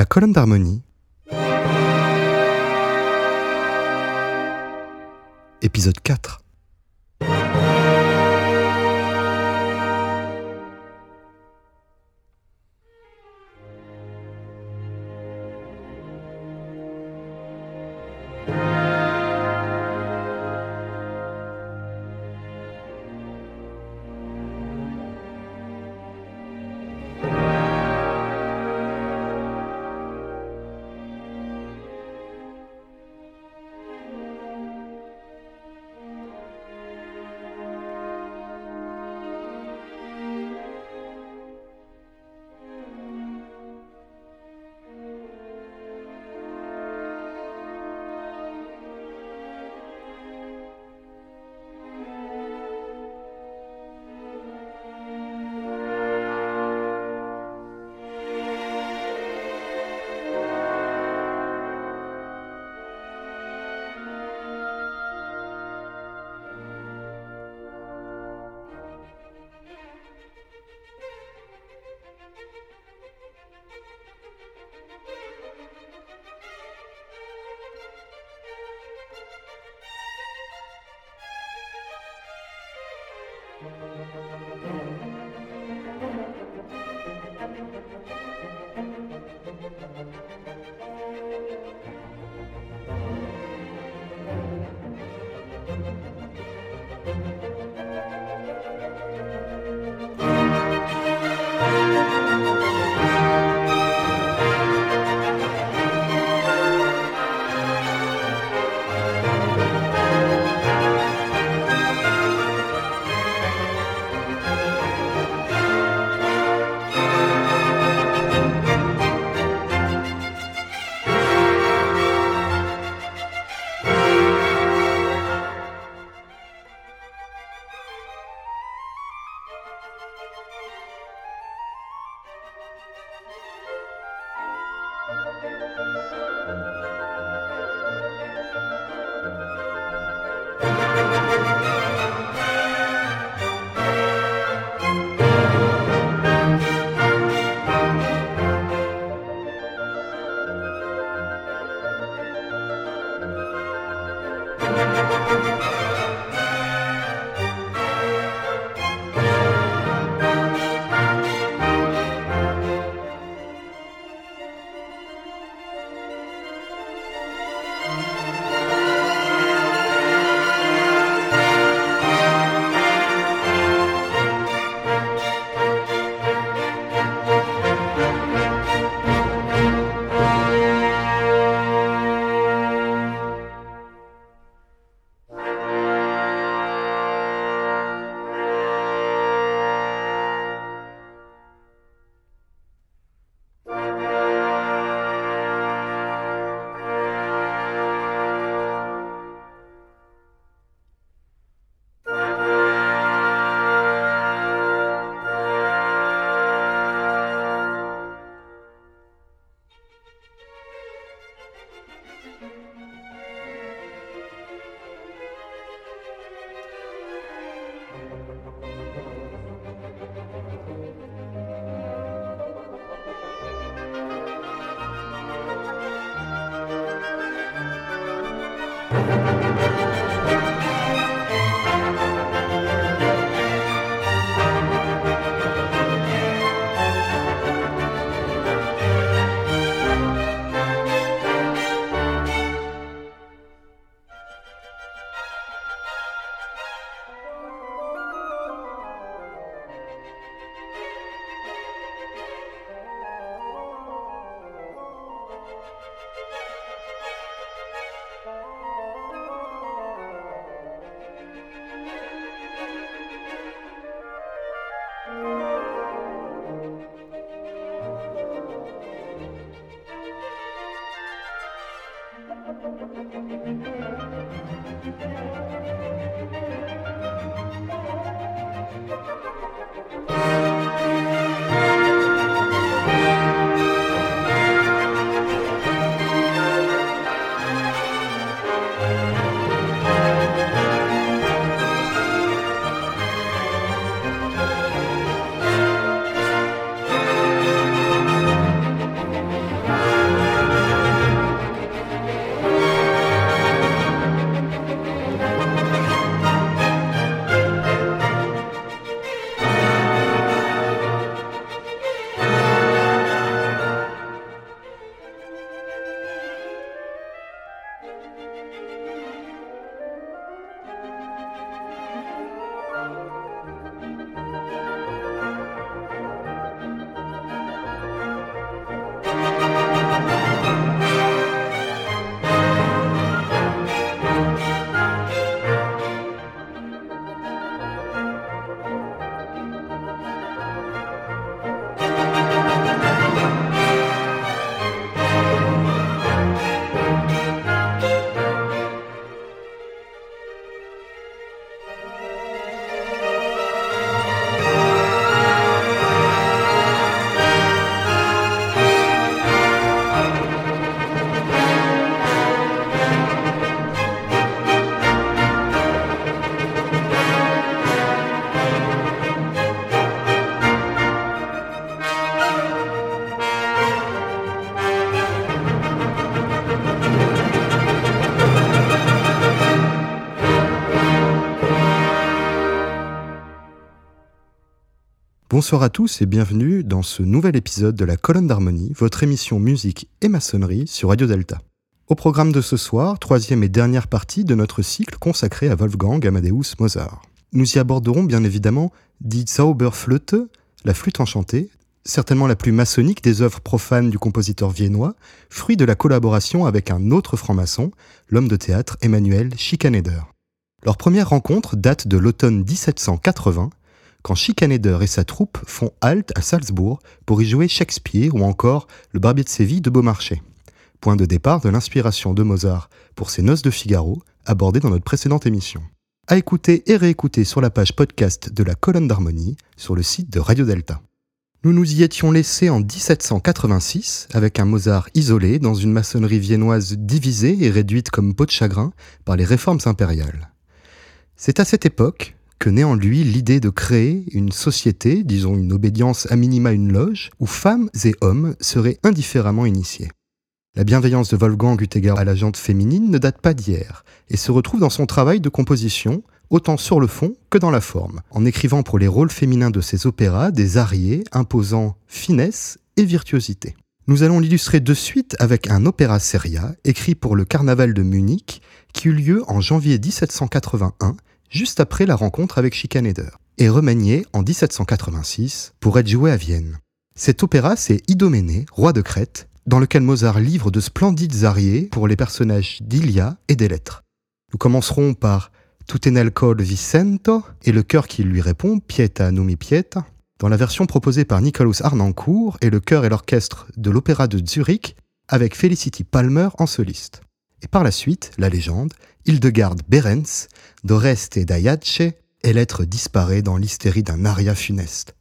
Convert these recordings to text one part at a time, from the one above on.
La colonne d'harmonie. Épisode 4. Bonsoir à tous et bienvenue dans ce nouvel épisode de la Colonne d'Harmonie, votre émission musique et maçonnerie sur Radio Delta. Au programme de ce soir, troisième et dernière partie de notre cycle consacré à Wolfgang Amadeus Mozart. Nous y aborderons bien évidemment Die Zauberflöte, la flûte enchantée, certainement la plus maçonnique des œuvres profanes du compositeur viennois, fruit de la collaboration avec un autre franc-maçon, l'homme de théâtre Emmanuel Schikaneder. Leur première rencontre date de l'automne 1780 quand Schikaneder et sa troupe font halte à Salzbourg pour y jouer Shakespeare ou encore Le Barbier de Séville de Beaumarchais. Point de départ de l'inspiration de Mozart pour ses Noces de Figaro, abordées dans notre précédente émission. À écouter et réécouter sur la page podcast de la colonne d'harmonie sur le site de Radio Delta. Nous nous y étions laissés en 1786 avec un Mozart isolé dans une maçonnerie viennoise divisée et réduite comme peau de chagrin par les réformes impériales. C'est à cette époque que naît en lui l'idée de créer une société, disons une obédience à minima une loge, où femmes et hommes seraient indifféremment initiés. La bienveillance de Wolfgang eut égard à la jante féminine ne date pas d'hier, et se retrouve dans son travail de composition, autant sur le fond que dans la forme, en écrivant pour les rôles féminins de ses opéras des ariés imposant finesse et virtuosité. Nous allons l'illustrer de suite avec un opéra seria écrit pour le carnaval de Munich qui eut lieu en janvier 1781 juste après la rencontre avec Schikaneder, et remanié en 1786 pour être joué à Vienne. Cet opéra, c'est Idoménée, roi de Crète, dans lequel Mozart livre de splendides ariés pour les personnages d'Ilia et des lettres. Nous commencerons par Tutenel col Vicento et le chœur qui lui répond Pieta numi Pieta, dans la version proposée par Nicolas Arnancourt et le chœur et l'orchestre de l'Opéra de Zurich avec Felicity Palmer en soliste. Et par la suite, la légende, Hildegarde Berens, d'Oreste et d'Ayace, et l'être disparaît dans l'hystérie d'un aria funeste.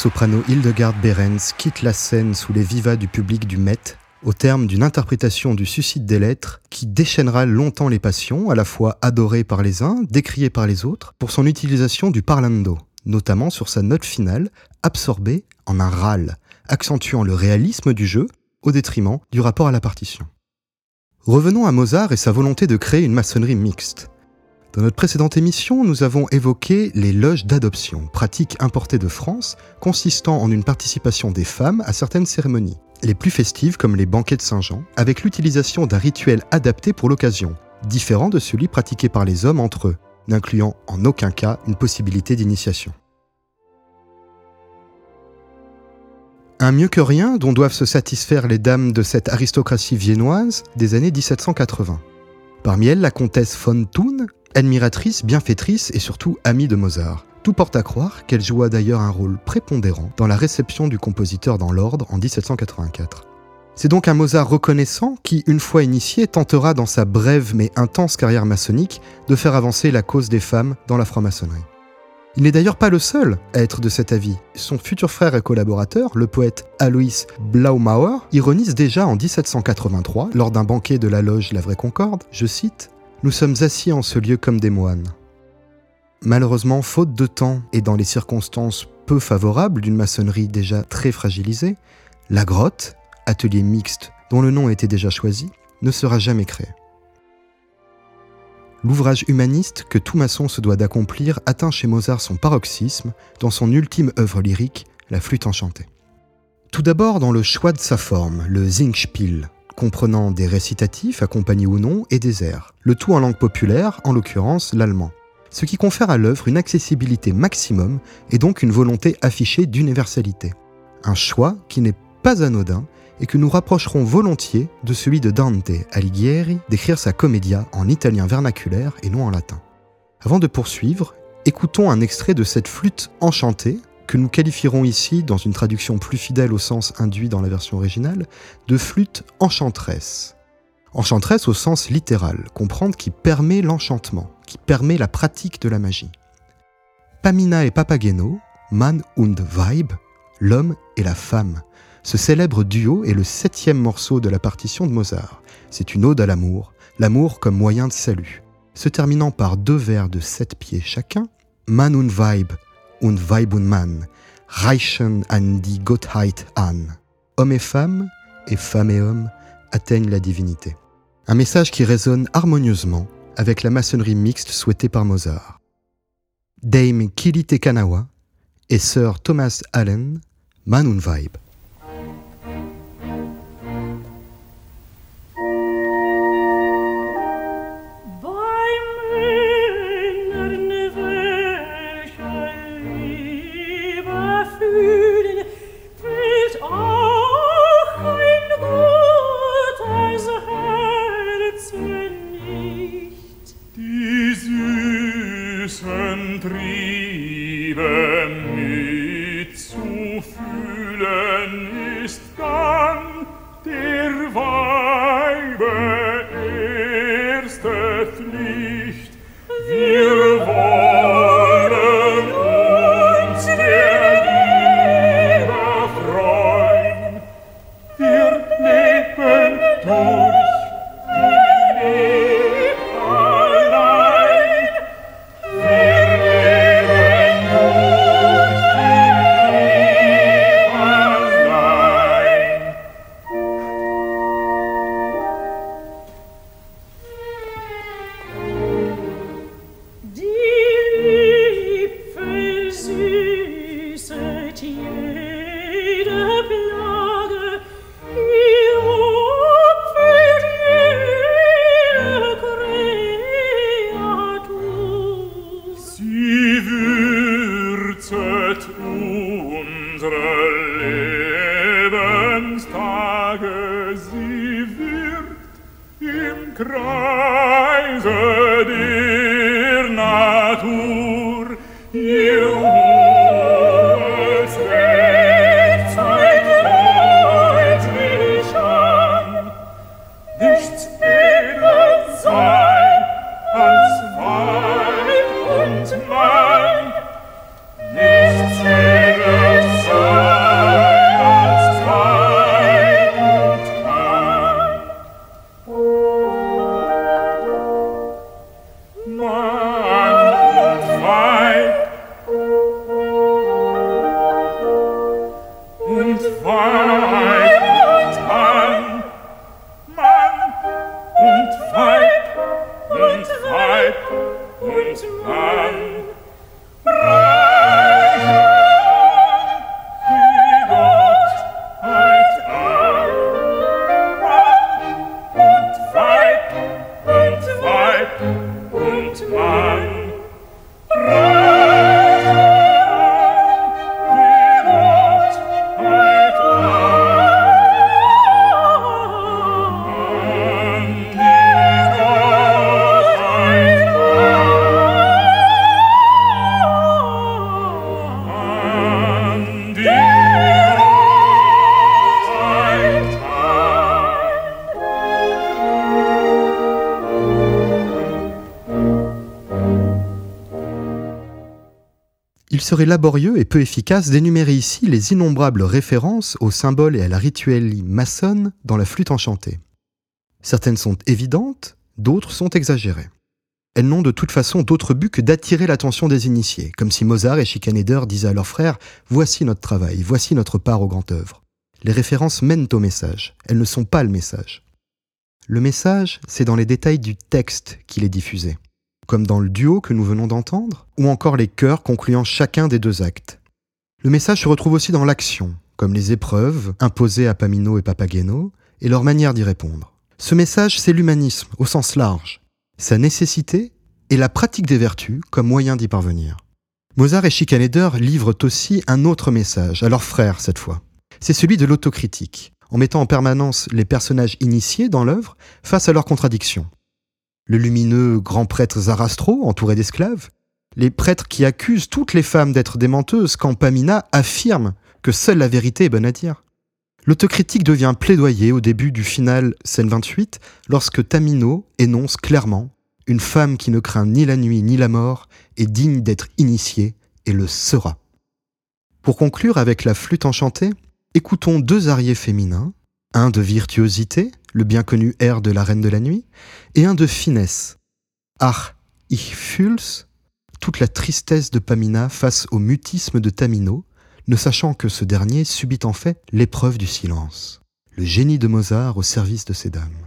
Soprano Hildegard Behrens quitte la scène sous les vivas du public du Met au terme d'une interprétation du suicide des lettres qui déchaînera longtemps les passions, à la fois adorées par les uns, décriées par les autres, pour son utilisation du parlando, notamment sur sa note finale, absorbée en un râle, accentuant le réalisme du jeu au détriment du rapport à la partition. Revenons à Mozart et sa volonté de créer une maçonnerie mixte. Dans notre précédente émission, nous avons évoqué les loges d'adoption, pratique importée de France, consistant en une participation des femmes à certaines cérémonies, les plus festives comme les banquets de Saint-Jean, avec l'utilisation d'un rituel adapté pour l'occasion, différent de celui pratiqué par les hommes entre eux, n'incluant en aucun cas une possibilité d'initiation. Un mieux que rien dont doivent se satisfaire les dames de cette aristocratie viennoise des années 1780. Parmi elles, la comtesse von Thun, admiratrice, bienfaitrice et surtout amie de Mozart. Tout porte à croire qu'elle joua d'ailleurs un rôle prépondérant dans la réception du compositeur dans l'ordre en 1784. C'est donc un Mozart reconnaissant qui, une fois initié, tentera dans sa brève mais intense carrière maçonnique de faire avancer la cause des femmes dans la franc-maçonnerie. Il n'est d'ailleurs pas le seul à être de cet avis. Son futur frère et collaborateur, le poète Alois Blaumauer, ironise déjà en 1783, lors d'un banquet de la loge La Vraie Concorde, je cite Nous sommes assis en ce lieu comme des moines. Malheureusement, faute de temps et dans les circonstances peu favorables d'une maçonnerie déjà très fragilisée, la grotte, atelier mixte dont le nom était déjà choisi, ne sera jamais créée l'ouvrage humaniste que tout maçon se doit d'accomplir atteint chez Mozart son paroxysme dans son ultime œuvre lyrique, La flûte enchantée. Tout d'abord dans le choix de sa forme, le Singspiel, comprenant des récitatifs accompagnés ou non et des airs, le tout en langue populaire, en l'occurrence l'allemand, ce qui confère à l'œuvre une accessibilité maximum et donc une volonté affichée d'universalité. Un choix qui n'est pas anodin et que nous rapprocherons volontiers de celui de Dante Alighieri d'écrire sa commedia en italien vernaculaire et non en latin. Avant de poursuivre, écoutons un extrait de cette flûte enchantée que nous qualifierons ici, dans une traduction plus fidèle au sens induit dans la version originale, de flûte enchanteresse. Enchanteresse au sens littéral, comprendre qui permet l'enchantement, qui permet la pratique de la magie. Pamina et Papageno, Man und Weib, l'homme et la femme, ce célèbre duo est le septième morceau de la partition de Mozart. C'est une ode à l'amour, l'amour comme moyen de salut, se terminant par deux vers de sept pieds chacun, Man und Weib und Weib und Mann, reichen an die Gottheit an. Homme et femme, et femme et homme, atteignent la divinité. Un message qui résonne harmonieusement avec la maçonnerie mixte souhaitée par Mozart. Dame Kili Tekanawa et Sir Thomas Allen, Man und. nicht, wir wollen Il serait laborieux et peu efficace d'énumérer ici les innombrables références aux symboles et à la rituelle maçonne dans la flûte enchantée. Certaines sont évidentes, d'autres sont exagérées. Elles n'ont de toute façon d'autre but que d'attirer l'attention des initiés, comme si Mozart et Schikaneder disaient à leurs frères Voici notre travail, voici notre part au grand œuvre. Les références mènent au message, elles ne sont pas le message. Le message, c'est dans les détails du texte qu'il est diffusé, comme dans le duo que nous venons d'entendre, ou encore les chœurs concluant chacun des deux actes. Le message se retrouve aussi dans l'action, comme les épreuves imposées à Pamino et Papageno, et leur manière d'y répondre. Ce message, c'est l'humanisme, au sens large, sa nécessité et la pratique des vertus comme moyen d'y parvenir. Mozart et Schikaneder livrent aussi un autre message, à leurs frères cette fois. C'est celui de l'autocritique, en mettant en permanence les personnages initiés dans l'œuvre face à leurs contradictions. Le lumineux grand prêtre Zarastro, entouré d'esclaves, les prêtres qui accusent toutes les femmes d'être des menteuses quand Pamina affirme que seule la vérité est bonne à dire. L'autocritique devient plaidoyer au début du final scène 28 lorsque Tamino énonce clairement Une femme qui ne craint ni la nuit ni la mort est digne d'être initiée et le sera. Pour conclure avec la flûte enchantée, écoutons deux ariés féminins, un de virtuosité, le bien connu air de la Reine de la Nuit, et un de finesse. Ach, ich fühl's, toute la tristesse de Pamina face au mutisme de Tamino, ne sachant que ce dernier subit en fait l'épreuve du silence, le génie de Mozart au service de ces dames.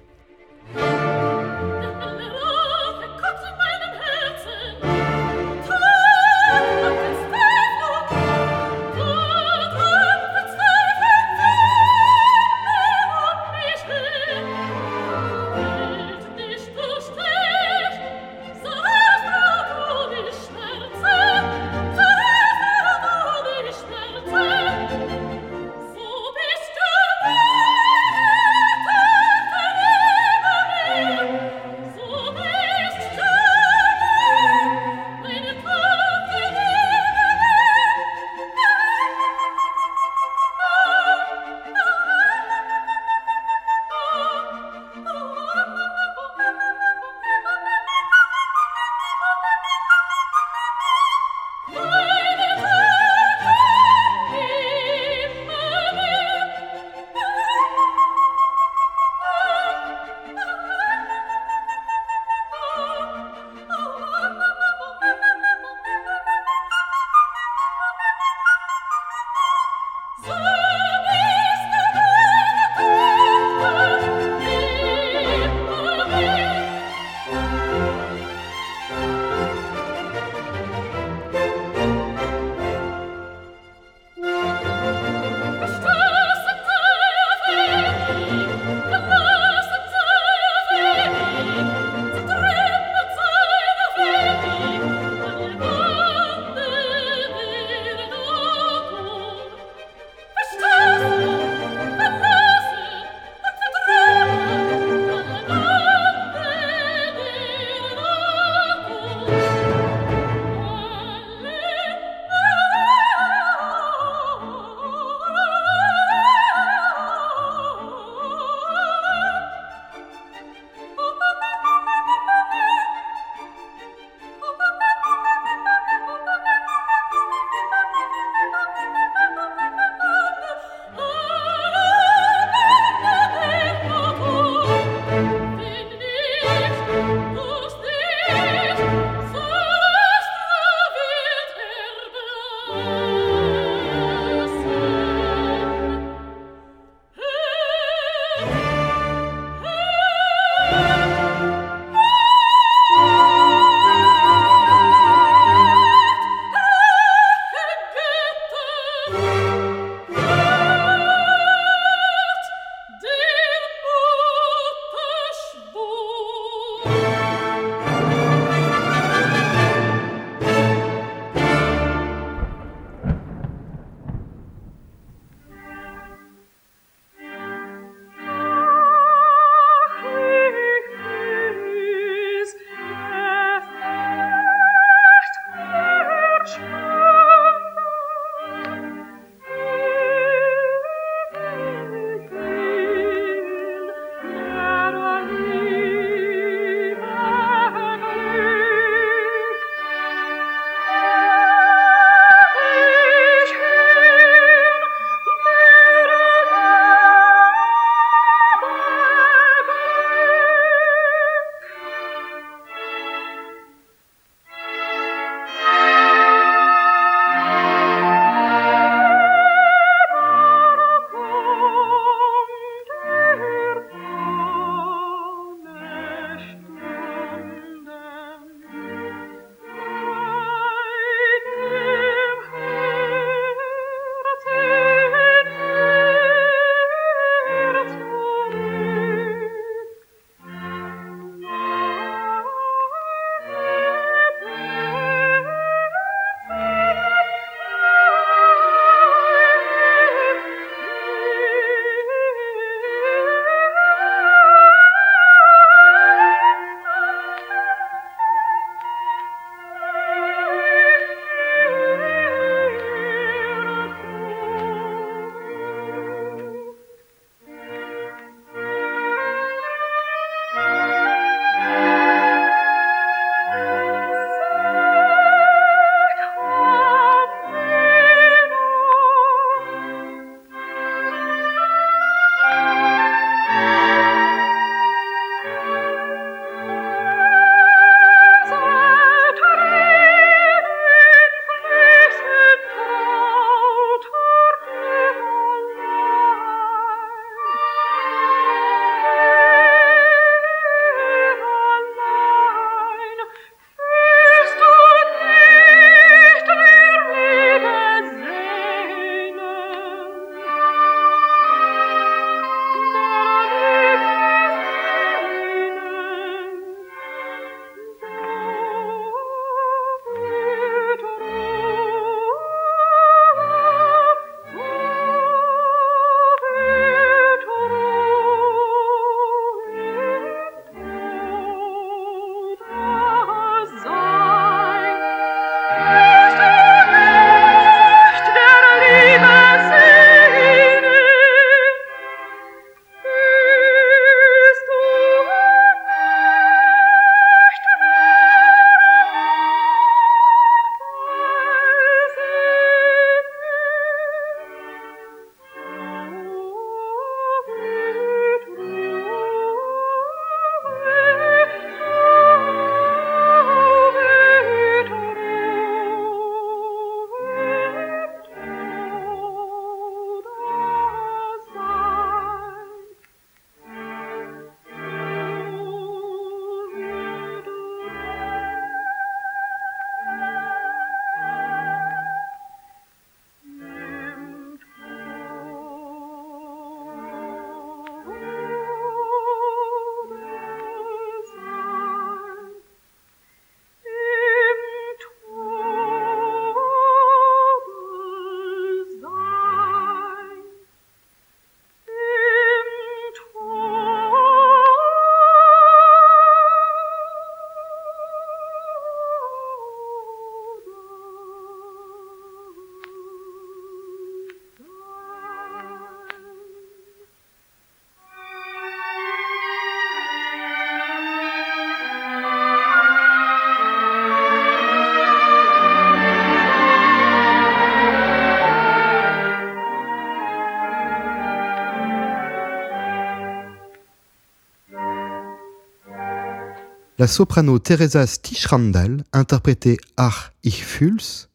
La soprano Teresa Stichrandal interprétait Ach ich fühl's,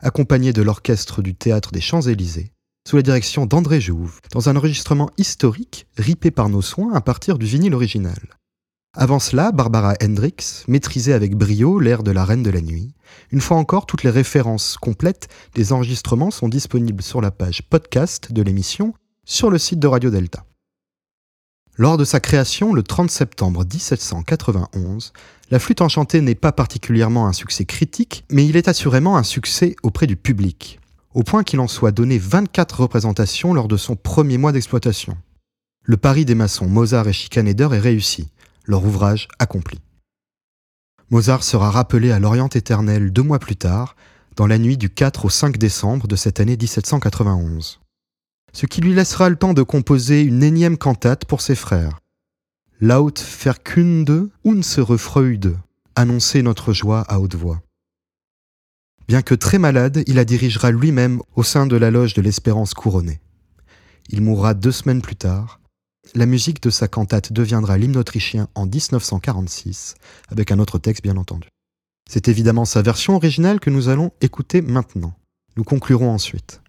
accompagnée de l'orchestre du théâtre des Champs-Élysées, sous la direction d'André Jouve, dans un enregistrement historique ripé par nos soins à partir du vinyle original. Avant cela, Barbara Hendricks maîtrisait avec brio l'air de la Reine de la Nuit. Une fois encore, toutes les références complètes des enregistrements sont disponibles sur la page podcast de l'émission sur le site de Radio Delta. Lors de sa création le 30 septembre 1791, la flûte enchantée n'est pas particulièrement un succès critique, mais il est assurément un succès auprès du public, au point qu'il en soit donné 24 représentations lors de son premier mois d'exploitation. Le pari des maçons Mozart et Schikaneder est réussi leur ouvrage accompli. Mozart sera rappelé à l'Orient éternel deux mois plus tard, dans la nuit du 4 au 5 décembre de cette année 1791. Ce qui lui laissera le temps de composer une énième cantate pour ses frères. Laut verkünde unsere Freude, annoncer notre joie à haute voix. Bien que très malade, il la dirigera lui-même au sein de la loge de l'Espérance couronnée. Il mourra deux semaines plus tard, la musique de sa cantate deviendra l'hymne autrichien en 1946, avec un autre texte bien entendu. C'est évidemment sa version originale que nous allons écouter maintenant. Nous conclurons ensuite.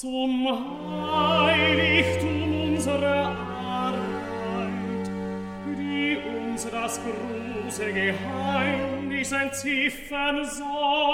zum Heiligtum unserer Arbeit, die uns das große Geheimnis entziffern soll.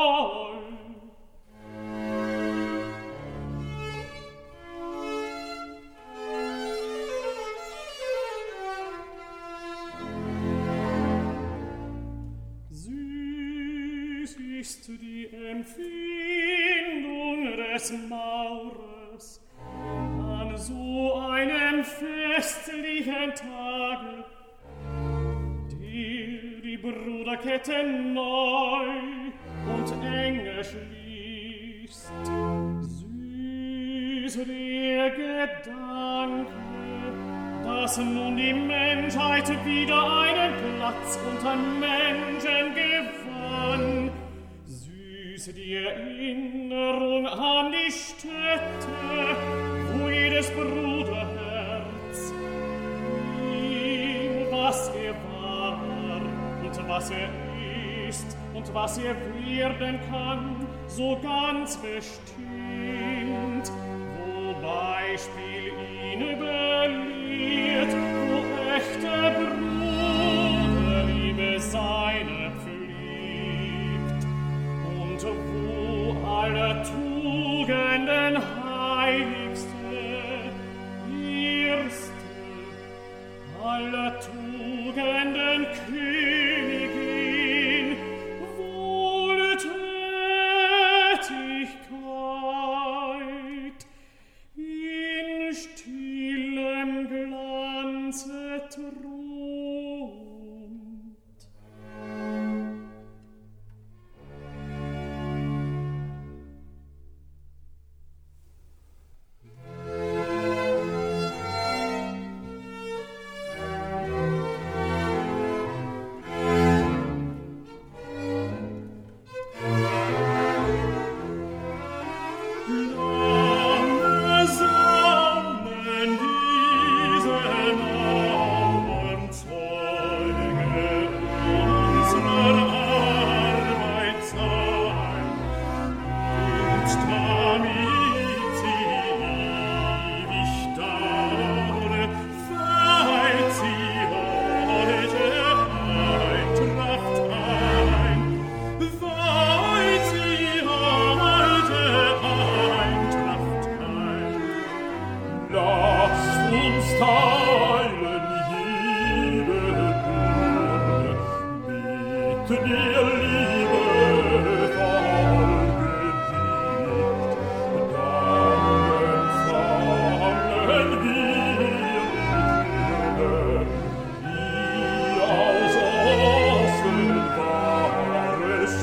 Ketten neu und enge schließt. Süß der Gedanke, dass nun die Menschheit wieder einen Platz unter Menschen gewann. Süß dir in was er ist und was er werden kann, so ganz bestimmt. Wo Beispiel ihn überliert, wo echte Bruderliebe seine pflegt und wo alle Tugenden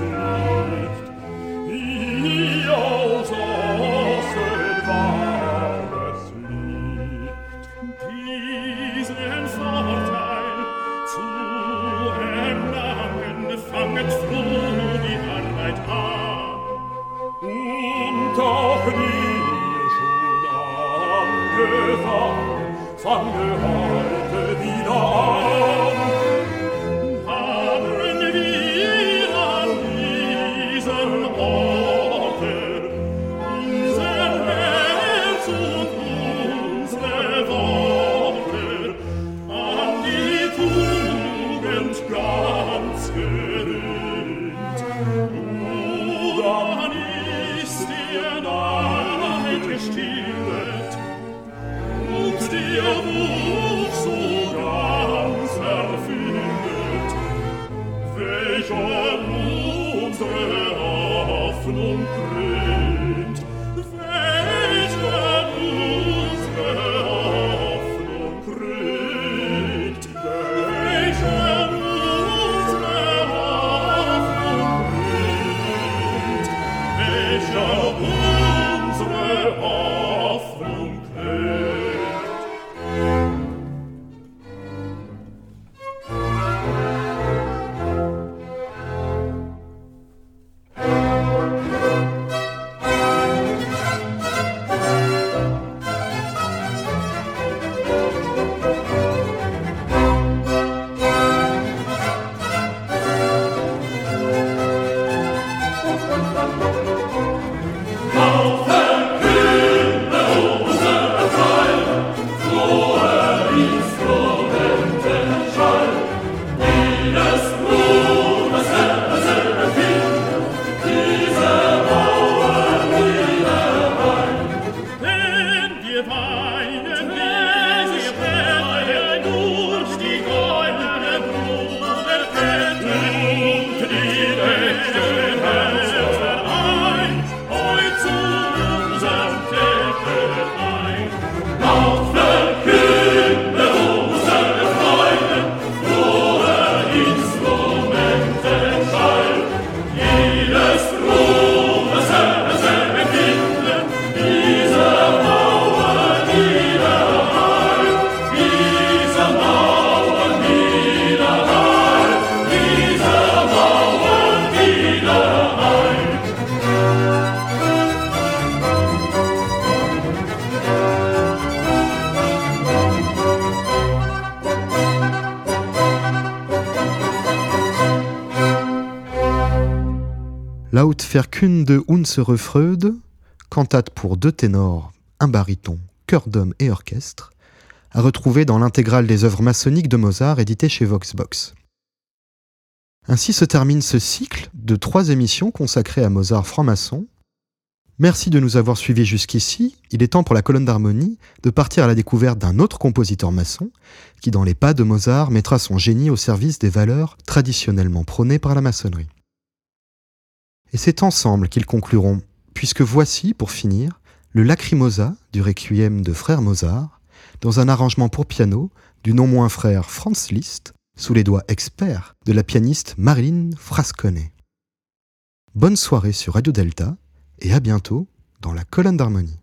Lord. De Unsere Freud, cantate pour deux ténors, un baryton, chœur d'homme et orchestre, à retrouver dans l'intégrale des œuvres maçonniques de Mozart édité chez Voxbox. Ainsi se termine ce cycle de trois émissions consacrées à Mozart franc-maçon. Merci de nous avoir suivis jusqu'ici. Il est temps pour la colonne d'harmonie de partir à la découverte d'un autre compositeur maçon qui, dans les pas de Mozart, mettra son génie au service des valeurs traditionnellement prônées par la maçonnerie. Et c'est ensemble qu'ils concluront, puisque voici, pour finir, le Lacrimosa du Requiem de Frère Mozart, dans un arrangement pour piano du non moins frère Franz Liszt, sous les doigts experts de la pianiste Marilyn Frascone. Bonne soirée sur Radio Delta et à bientôt dans la colonne d'harmonie.